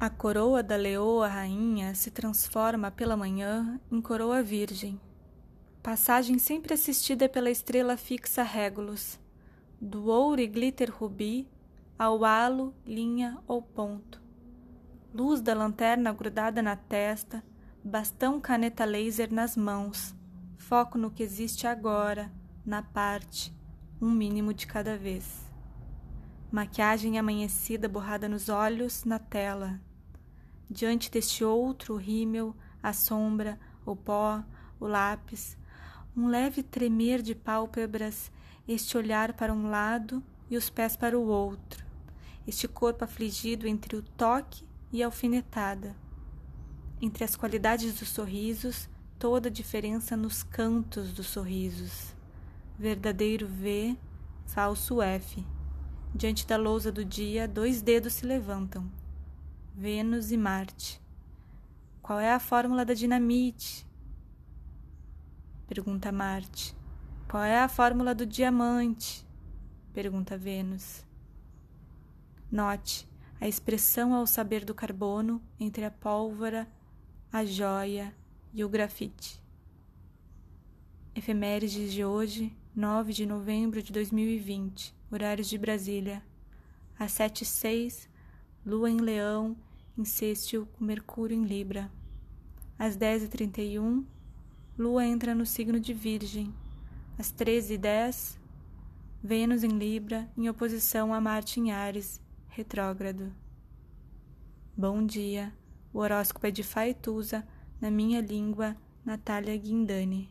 A coroa da leoa rainha se transforma pela manhã em coroa virgem. Passagem sempre assistida pela estrela fixa Regulus, do ouro e glitter rubi ao halo, linha ou ponto. Luz da lanterna grudada na testa, bastão caneta laser nas mãos, foco no que existe agora, na parte, um mínimo de cada vez. Maquiagem amanhecida borrada nos olhos, na tela diante deste outro rímel, a sombra, o pó, o lápis, um leve tremer de pálpebras, este olhar para um lado e os pés para o outro, este corpo afligido entre o toque e a alfinetada. Entre as qualidades dos sorrisos, toda a diferença nos cantos dos sorrisos. Verdadeiro V, falso F. Diante da lousa do dia, dois dedos se levantam. Vênus e Marte. Qual é a fórmula da dinamite? Pergunta Marte. Qual é a fórmula do diamante? Pergunta Vênus. Note a expressão ao saber do carbono entre a pólvora, a joia e o grafite. Efemérides de hoje, 9 de novembro de 2020, horários de Brasília, às 7 e 6, Lua em Leão insistiu com Mercúrio em Libra. Às 10h31, Lua entra no signo de Virgem. Às 13h10, Vênus em Libra, em oposição a Marte em Ares, retrógrado. Bom dia, o horóscopo é de Faetusa, na minha língua, Natália Guindani.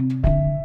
Música